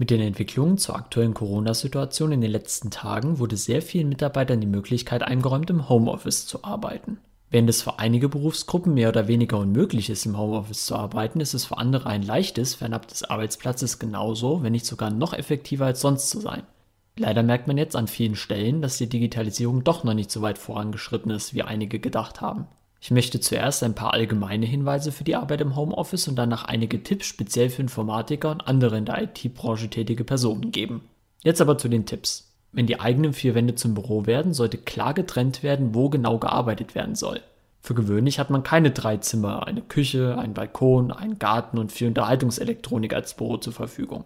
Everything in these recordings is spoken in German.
Mit den Entwicklungen zur aktuellen Corona-Situation in den letzten Tagen wurde sehr vielen Mitarbeitern die Möglichkeit eingeräumt, im Homeoffice zu arbeiten. Während es für einige Berufsgruppen mehr oder weniger unmöglich ist, im Homeoffice zu arbeiten, ist es für andere ein leichtes, fernab des Arbeitsplatzes genauso, wenn nicht sogar noch effektiver als sonst zu sein. Leider merkt man jetzt an vielen Stellen, dass die Digitalisierung doch noch nicht so weit vorangeschritten ist, wie einige gedacht haben. Ich möchte zuerst ein paar allgemeine Hinweise für die Arbeit im Homeoffice und danach einige Tipps speziell für Informatiker und andere in der IT-Branche tätige Personen geben. Jetzt aber zu den Tipps. Wenn die eigenen vier Wände zum Büro werden, sollte klar getrennt werden, wo genau gearbeitet werden soll. Für gewöhnlich hat man keine drei Zimmer, eine Küche, einen Balkon, einen Garten und vier Unterhaltungselektronik als Büro zur Verfügung.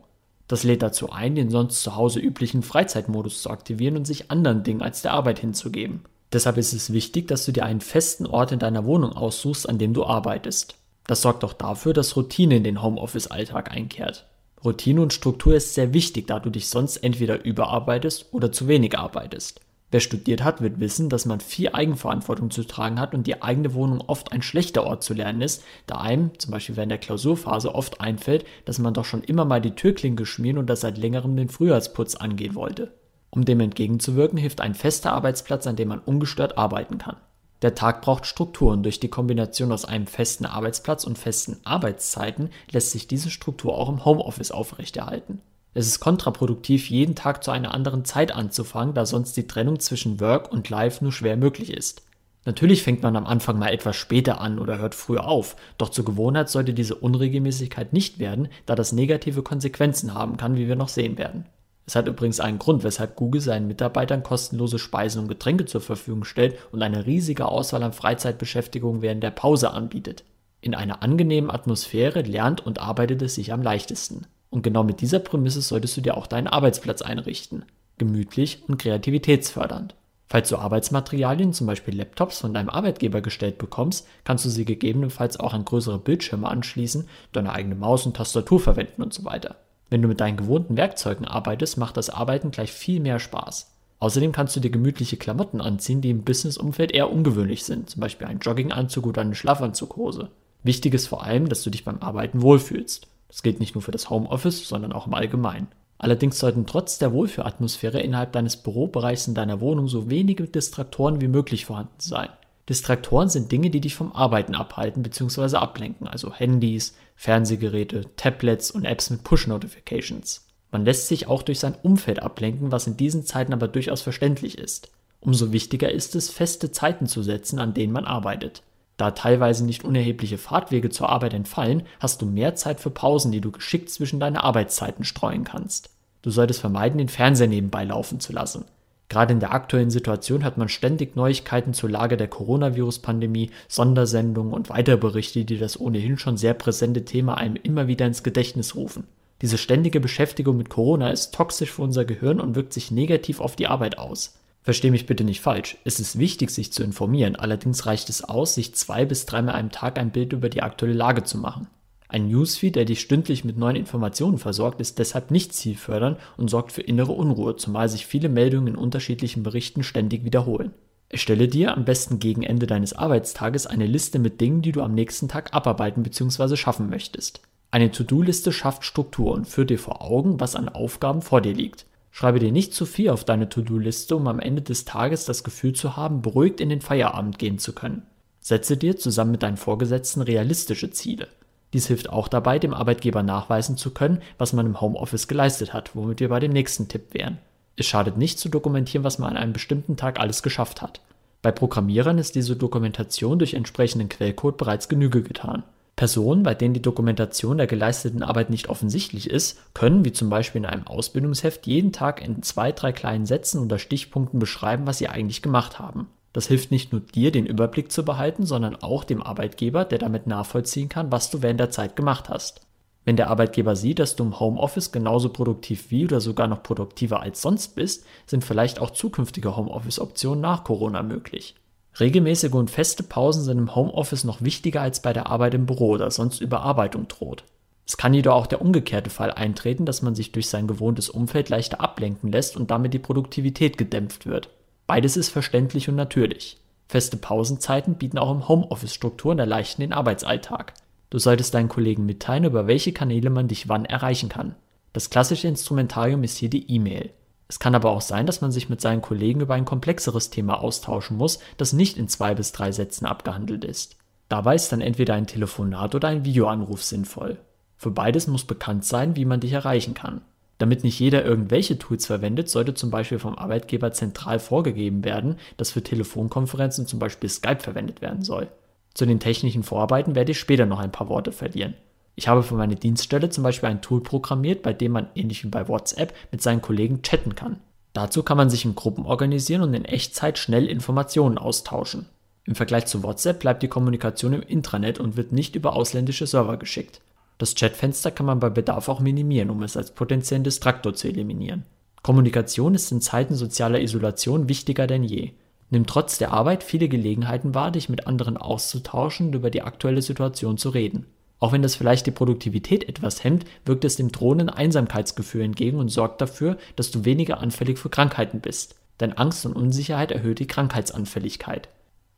Das lädt dazu ein, den sonst zu Hause üblichen Freizeitmodus zu aktivieren und sich anderen Dingen als der Arbeit hinzugeben. Deshalb ist es wichtig, dass du dir einen festen Ort in deiner Wohnung aussuchst, an dem du arbeitest. Das sorgt auch dafür, dass Routine in den Homeoffice-Alltag einkehrt. Routine und Struktur ist sehr wichtig, da du dich sonst entweder überarbeitest oder zu wenig arbeitest. Wer studiert hat, wird wissen, dass man viel Eigenverantwortung zu tragen hat und die eigene Wohnung oft ein schlechter Ort zu lernen ist, da einem, zum Beispiel während der Klausurphase, oft einfällt, dass man doch schon immer mal die Türklinke schmieren und das seit längerem den Frühjahrsputz angehen wollte. Um dem entgegenzuwirken, hilft ein fester Arbeitsplatz, an dem man ungestört arbeiten kann. Der Tag braucht Strukturen. Durch die Kombination aus einem festen Arbeitsplatz und festen Arbeitszeiten lässt sich diese Struktur auch im Homeoffice aufrechterhalten. Es ist kontraproduktiv, jeden Tag zu einer anderen Zeit anzufangen, da sonst die Trennung zwischen Work und Life nur schwer möglich ist. Natürlich fängt man am Anfang mal etwas später an oder hört früher auf, doch zur Gewohnheit sollte diese Unregelmäßigkeit nicht werden, da das negative Konsequenzen haben kann, wie wir noch sehen werden. Es hat übrigens einen Grund, weshalb Google seinen Mitarbeitern kostenlose Speisen und Getränke zur Verfügung stellt und eine riesige Auswahl an Freizeitbeschäftigungen während der Pause anbietet. In einer angenehmen Atmosphäre lernt und arbeitet es sich am leichtesten. Und genau mit dieser Prämisse solltest du dir auch deinen Arbeitsplatz einrichten. Gemütlich und kreativitätsfördernd. Falls du Arbeitsmaterialien, zum Beispiel Laptops, von deinem Arbeitgeber gestellt bekommst, kannst du sie gegebenenfalls auch an größere Bildschirme anschließen, deine eigene Maus und Tastatur verwenden und so weiter. Wenn du mit deinen gewohnten Werkzeugen arbeitest, macht das Arbeiten gleich viel mehr Spaß. Außerdem kannst du dir gemütliche Klamotten anziehen, die im Businessumfeld eher ungewöhnlich sind, zum Beispiel ein Jogginganzug oder eine Schlafanzughose. Wichtig ist vor allem, dass du dich beim Arbeiten wohlfühlst. Das gilt nicht nur für das Homeoffice, sondern auch im Allgemeinen. Allerdings sollten trotz der Wohlfühlatmosphäre innerhalb deines Bürobereichs in deiner Wohnung so wenige Distraktoren wie möglich vorhanden sein. Distraktoren sind Dinge, die dich vom Arbeiten abhalten bzw. ablenken, also Handys, Fernsehgeräte, Tablets und Apps mit Push-Notifications. Man lässt sich auch durch sein Umfeld ablenken, was in diesen Zeiten aber durchaus verständlich ist. Umso wichtiger ist es, feste Zeiten zu setzen, an denen man arbeitet. Da teilweise nicht unerhebliche Fahrtwege zur Arbeit entfallen, hast du mehr Zeit für Pausen, die du geschickt zwischen deine Arbeitszeiten streuen kannst. Du solltest vermeiden, den Fernseher nebenbei laufen zu lassen. Gerade in der aktuellen Situation hat man ständig Neuigkeiten zur Lage der Coronavirus-Pandemie, Sondersendungen und weitere Berichte, die das ohnehin schon sehr präsente Thema einem immer wieder ins Gedächtnis rufen. Diese ständige Beschäftigung mit Corona ist toxisch für unser Gehirn und wirkt sich negativ auf die Arbeit aus. Versteh mich bitte nicht falsch. Es ist wichtig, sich zu informieren. Allerdings reicht es aus, sich zwei bis dreimal am Tag ein Bild über die aktuelle Lage zu machen. Ein Newsfeed, der dich stündlich mit neuen Informationen versorgt, ist deshalb nicht zielfördernd und sorgt für innere Unruhe, zumal sich viele Meldungen in unterschiedlichen Berichten ständig wiederholen. Erstelle dir am besten gegen Ende deines Arbeitstages eine Liste mit Dingen, die du am nächsten Tag abarbeiten bzw. schaffen möchtest. Eine To-Do-Liste schafft Struktur und führt dir vor Augen, was an Aufgaben vor dir liegt. Schreibe dir nicht zu viel auf deine To-Do-Liste, um am Ende des Tages das Gefühl zu haben, beruhigt in den Feierabend gehen zu können. Setze dir zusammen mit deinen Vorgesetzten realistische Ziele. Dies hilft auch dabei, dem Arbeitgeber nachweisen zu können, was man im Homeoffice geleistet hat, womit wir bei dem nächsten Tipp wären. Es schadet nicht zu dokumentieren, was man an einem bestimmten Tag alles geschafft hat. Bei Programmierern ist diese Dokumentation durch entsprechenden Quellcode bereits Genüge getan. Personen, bei denen die Dokumentation der geleisteten Arbeit nicht offensichtlich ist, können, wie zum Beispiel in einem Ausbildungsheft, jeden Tag in zwei, drei kleinen Sätzen oder Stichpunkten beschreiben, was sie eigentlich gemacht haben. Das hilft nicht nur dir, den Überblick zu behalten, sondern auch dem Arbeitgeber, der damit nachvollziehen kann, was du während der Zeit gemacht hast. Wenn der Arbeitgeber sieht, dass du im Homeoffice genauso produktiv wie oder sogar noch produktiver als sonst bist, sind vielleicht auch zukünftige Homeoffice-Optionen nach Corona möglich. Regelmäßige und feste Pausen sind im Homeoffice noch wichtiger als bei der Arbeit im Büro, da sonst Überarbeitung droht. Es kann jedoch auch der umgekehrte Fall eintreten, dass man sich durch sein gewohntes Umfeld leichter ablenken lässt und damit die Produktivität gedämpft wird. Beides ist verständlich und natürlich. Feste Pausenzeiten bieten auch im Homeoffice Strukturen erleichtern den Arbeitsalltag. Du solltest deinen Kollegen mitteilen, über welche Kanäle man dich wann erreichen kann. Das klassische Instrumentarium ist hier die E-Mail. Es kann aber auch sein, dass man sich mit seinen Kollegen über ein komplexeres Thema austauschen muss, das nicht in zwei bis drei Sätzen abgehandelt ist. Dabei ist dann entweder ein Telefonat oder ein Videoanruf sinnvoll. Für beides muss bekannt sein, wie man dich erreichen kann. Damit nicht jeder irgendwelche Tools verwendet, sollte zum Beispiel vom Arbeitgeber zentral vorgegeben werden, dass für Telefonkonferenzen zum Beispiel Skype verwendet werden soll. Zu den technischen Vorarbeiten werde ich später noch ein paar Worte verlieren. Ich habe für meine Dienststelle zum Beispiel ein Tool programmiert, bei dem man ähnlich wie bei WhatsApp mit seinen Kollegen chatten kann. Dazu kann man sich in Gruppen organisieren und in Echtzeit schnell Informationen austauschen. Im Vergleich zu WhatsApp bleibt die Kommunikation im Intranet und wird nicht über ausländische Server geschickt. Das Chatfenster kann man bei Bedarf auch minimieren, um es als potenziellen Distraktor zu eliminieren. Kommunikation ist in Zeiten sozialer Isolation wichtiger denn je. Nimmt trotz der Arbeit viele Gelegenheiten wahr, dich mit anderen auszutauschen und über die aktuelle Situation zu reden. Auch wenn das vielleicht die Produktivität etwas hemmt, wirkt es dem drohenden Einsamkeitsgefühl entgegen und sorgt dafür, dass du weniger anfällig für Krankheiten bist. Denn Angst und Unsicherheit erhöht die Krankheitsanfälligkeit.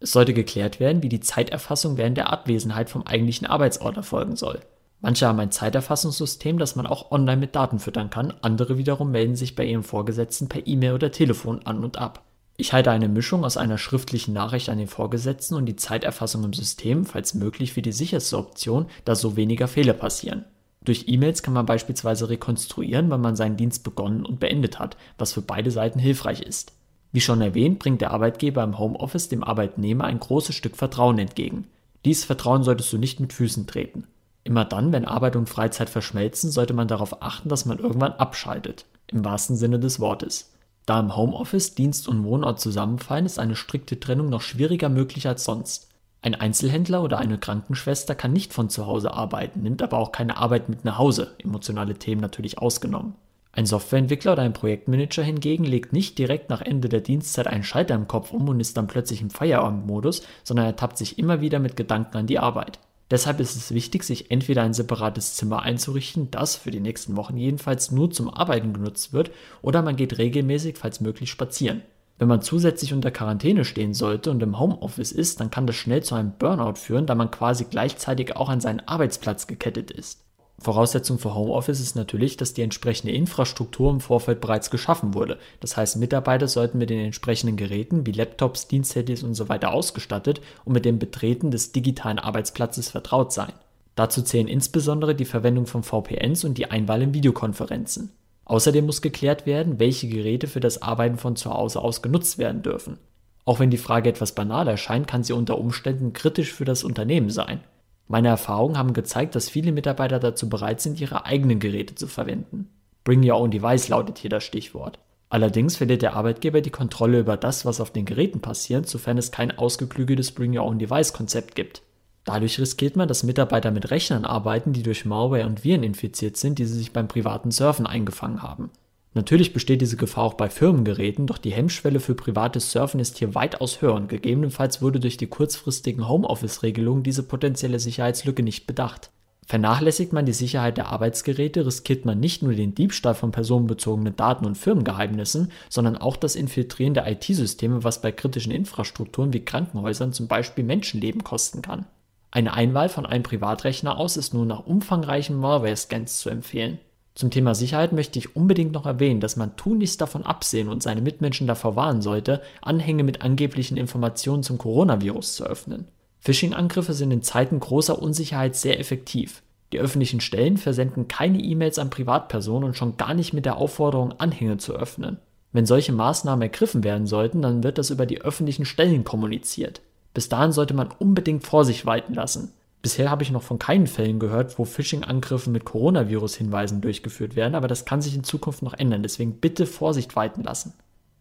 Es sollte geklärt werden, wie die Zeiterfassung während der Abwesenheit vom eigentlichen Arbeitsort erfolgen soll. Manche haben ein Zeiterfassungssystem, das man auch online mit Daten füttern kann, andere wiederum melden sich bei ihrem Vorgesetzten per E-Mail oder Telefon an und ab. Ich halte eine Mischung aus einer schriftlichen Nachricht an den Vorgesetzten und die Zeiterfassung im System, falls möglich, für die sicherste Option, da so weniger Fehler passieren. Durch E-Mails kann man beispielsweise rekonstruieren, wann man seinen Dienst begonnen und beendet hat, was für beide Seiten hilfreich ist. Wie schon erwähnt, bringt der Arbeitgeber im Homeoffice dem Arbeitnehmer ein großes Stück Vertrauen entgegen. Dieses Vertrauen solltest du nicht mit Füßen treten. Immer dann, wenn Arbeit und Freizeit verschmelzen, sollte man darauf achten, dass man irgendwann abschaltet. Im wahrsten Sinne des Wortes. Da im Homeoffice Dienst und Wohnort zusammenfallen, ist eine strikte Trennung noch schwieriger möglich als sonst. Ein Einzelhändler oder eine Krankenschwester kann nicht von zu Hause arbeiten, nimmt aber auch keine Arbeit mit nach Hause, emotionale Themen natürlich ausgenommen. Ein Softwareentwickler oder ein Projektmanager hingegen legt nicht direkt nach Ende der Dienstzeit einen Schalter im Kopf um und ist dann plötzlich im Feierabendmodus, sondern er tappt sich immer wieder mit Gedanken an die Arbeit. Deshalb ist es wichtig, sich entweder ein separates Zimmer einzurichten, das für die nächsten Wochen jedenfalls nur zum Arbeiten genutzt wird, oder man geht regelmäßig, falls möglich, spazieren. Wenn man zusätzlich unter Quarantäne stehen sollte und im Homeoffice ist, dann kann das schnell zu einem Burnout führen, da man quasi gleichzeitig auch an seinen Arbeitsplatz gekettet ist. Voraussetzung für Homeoffice ist natürlich, dass die entsprechende Infrastruktur im Vorfeld bereits geschaffen wurde. Das heißt, Mitarbeiter sollten mit den entsprechenden Geräten wie Laptops, Diensthandys usw. So ausgestattet und mit dem Betreten des digitalen Arbeitsplatzes vertraut sein. Dazu zählen insbesondere die Verwendung von VPNs und die Einwahl in Videokonferenzen. Außerdem muss geklärt werden, welche Geräte für das Arbeiten von zu Hause aus genutzt werden dürfen. Auch wenn die Frage etwas banal erscheint, kann sie unter Umständen kritisch für das Unternehmen sein. Meine Erfahrungen haben gezeigt, dass viele Mitarbeiter dazu bereit sind, ihre eigenen Geräte zu verwenden. Bring your own device lautet hier das Stichwort. Allerdings verliert der Arbeitgeber die Kontrolle über das, was auf den Geräten passiert, sofern es kein ausgeklügeltes Bring Your Own Device Konzept gibt. Dadurch riskiert man, dass Mitarbeiter mit Rechnern arbeiten, die durch Malware und Viren infiziert sind, die sie sich beim privaten Surfen eingefangen haben. Natürlich besteht diese Gefahr auch bei Firmengeräten, doch die Hemmschwelle für privates Surfen ist hier weitaus höher und gegebenenfalls wurde durch die kurzfristigen Homeoffice-Regelungen diese potenzielle Sicherheitslücke nicht bedacht. Vernachlässigt man die Sicherheit der Arbeitsgeräte, riskiert man nicht nur den Diebstahl von personenbezogenen Daten und Firmengeheimnissen, sondern auch das Infiltrieren der IT-Systeme, was bei kritischen Infrastrukturen wie Krankenhäusern zum Beispiel Menschenleben kosten kann. Eine Einwahl von einem Privatrechner aus ist nun nach umfangreichen Malware-Scans zu empfehlen. Zum Thema Sicherheit möchte ich unbedingt noch erwähnen, dass man tunlichst davon absehen und seine Mitmenschen davor warnen sollte, Anhänge mit angeblichen Informationen zum Coronavirus zu öffnen. Phishing-Angriffe sind in Zeiten großer Unsicherheit sehr effektiv. Die öffentlichen Stellen versenden keine E-Mails an Privatpersonen und schon gar nicht mit der Aufforderung, Anhänge zu öffnen. Wenn solche Maßnahmen ergriffen werden sollten, dann wird das über die öffentlichen Stellen kommuniziert. Bis dahin sollte man unbedingt Vorsicht walten lassen. Bisher habe ich noch von keinen Fällen gehört, wo Phishing-Angriffe mit Coronavirus-Hinweisen durchgeführt werden, aber das kann sich in Zukunft noch ändern, deswegen bitte Vorsicht walten lassen.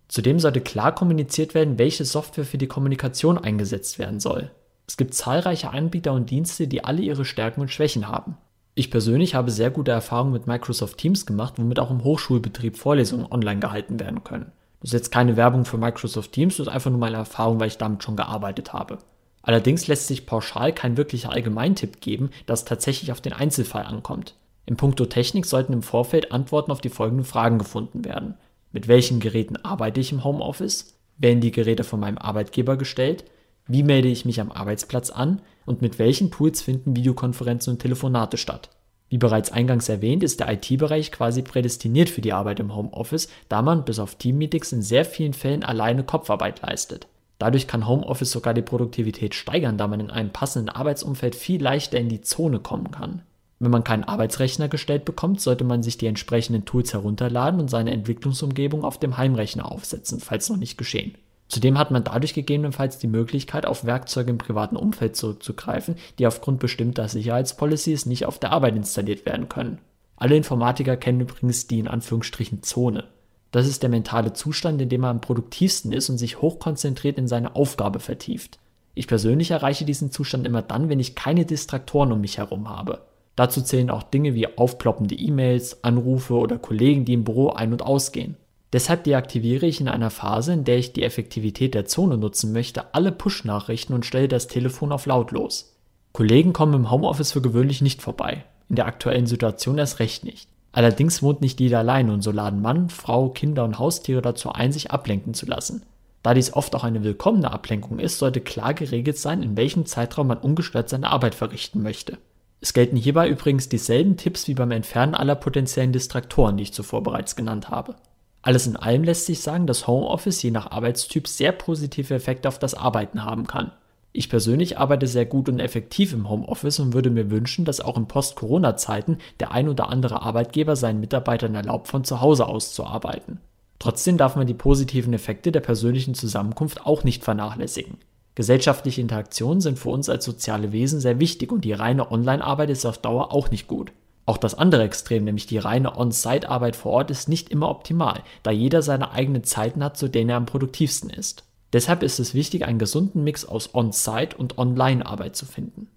Zudem sollte klar kommuniziert werden, welche Software für die Kommunikation eingesetzt werden soll. Es gibt zahlreiche Anbieter und Dienste, die alle ihre Stärken und Schwächen haben. Ich persönlich habe sehr gute Erfahrungen mit Microsoft Teams gemacht, womit auch im Hochschulbetrieb Vorlesungen online gehalten werden können. Das ist jetzt keine Werbung für Microsoft Teams, das ist einfach nur meine Erfahrung, weil ich damit schon gearbeitet habe. Allerdings lässt sich pauschal kein wirklicher Allgemeintipp geben, da tatsächlich auf den Einzelfall ankommt. In puncto Technik sollten im Vorfeld Antworten auf die folgenden Fragen gefunden werden. Mit welchen Geräten arbeite ich im Homeoffice? Werden die Geräte von meinem Arbeitgeber gestellt? Wie melde ich mich am Arbeitsplatz an? Und mit welchen Tools finden Videokonferenzen und Telefonate statt? Wie bereits eingangs erwähnt, ist der IT-Bereich quasi prädestiniert für die Arbeit im Homeoffice, da man bis auf Teammeetings in sehr vielen Fällen alleine Kopfarbeit leistet. Dadurch kann Homeoffice sogar die Produktivität steigern, da man in einem passenden Arbeitsumfeld viel leichter in die Zone kommen kann. Wenn man keinen Arbeitsrechner gestellt bekommt, sollte man sich die entsprechenden Tools herunterladen und seine Entwicklungsumgebung auf dem Heimrechner aufsetzen, falls noch nicht geschehen. Zudem hat man dadurch gegebenenfalls die Möglichkeit, auf Werkzeuge im privaten Umfeld zurückzugreifen, die aufgrund bestimmter Sicherheitspolicies nicht auf der Arbeit installiert werden können. Alle Informatiker kennen übrigens die in Anführungsstrichen Zone. Das ist der mentale Zustand, in dem man am produktivsten ist und sich hochkonzentriert in seine Aufgabe vertieft. Ich persönlich erreiche diesen Zustand immer dann, wenn ich keine Distraktoren um mich herum habe. Dazu zählen auch Dinge wie aufploppende E-Mails, Anrufe oder Kollegen, die im Büro ein- und ausgehen. Deshalb deaktiviere ich in einer Phase, in der ich die Effektivität der Zone nutzen möchte, alle Push-Nachrichten und stelle das Telefon auf lautlos. Kollegen kommen im Homeoffice für gewöhnlich nicht vorbei, in der aktuellen Situation erst recht nicht. Allerdings wohnt nicht jeder alleine und so laden Mann, Frau, Kinder und Haustiere dazu ein, sich ablenken zu lassen. Da dies oft auch eine willkommene Ablenkung ist, sollte klar geregelt sein, in welchem Zeitraum man ungestört seine Arbeit verrichten möchte. Es gelten hierbei übrigens dieselben Tipps wie beim Entfernen aller potenziellen Distraktoren, die ich zuvor bereits genannt habe. Alles in allem lässt sich sagen, dass Homeoffice je nach Arbeitstyp sehr positive Effekte auf das Arbeiten haben kann. Ich persönlich arbeite sehr gut und effektiv im Homeoffice und würde mir wünschen, dass auch in Post-Corona-Zeiten der ein oder andere Arbeitgeber seinen Mitarbeitern erlaubt, von zu Hause aus zu arbeiten. Trotzdem darf man die positiven Effekte der persönlichen Zusammenkunft auch nicht vernachlässigen. Gesellschaftliche Interaktionen sind für uns als soziale Wesen sehr wichtig und die reine Online-Arbeit ist auf Dauer auch nicht gut. Auch das andere Extrem, nämlich die reine On-Site-Arbeit vor Ort, ist nicht immer optimal, da jeder seine eigenen Zeiten hat, zu denen er am produktivsten ist. Deshalb ist es wichtig, einen gesunden Mix aus On-Site und Online-Arbeit zu finden.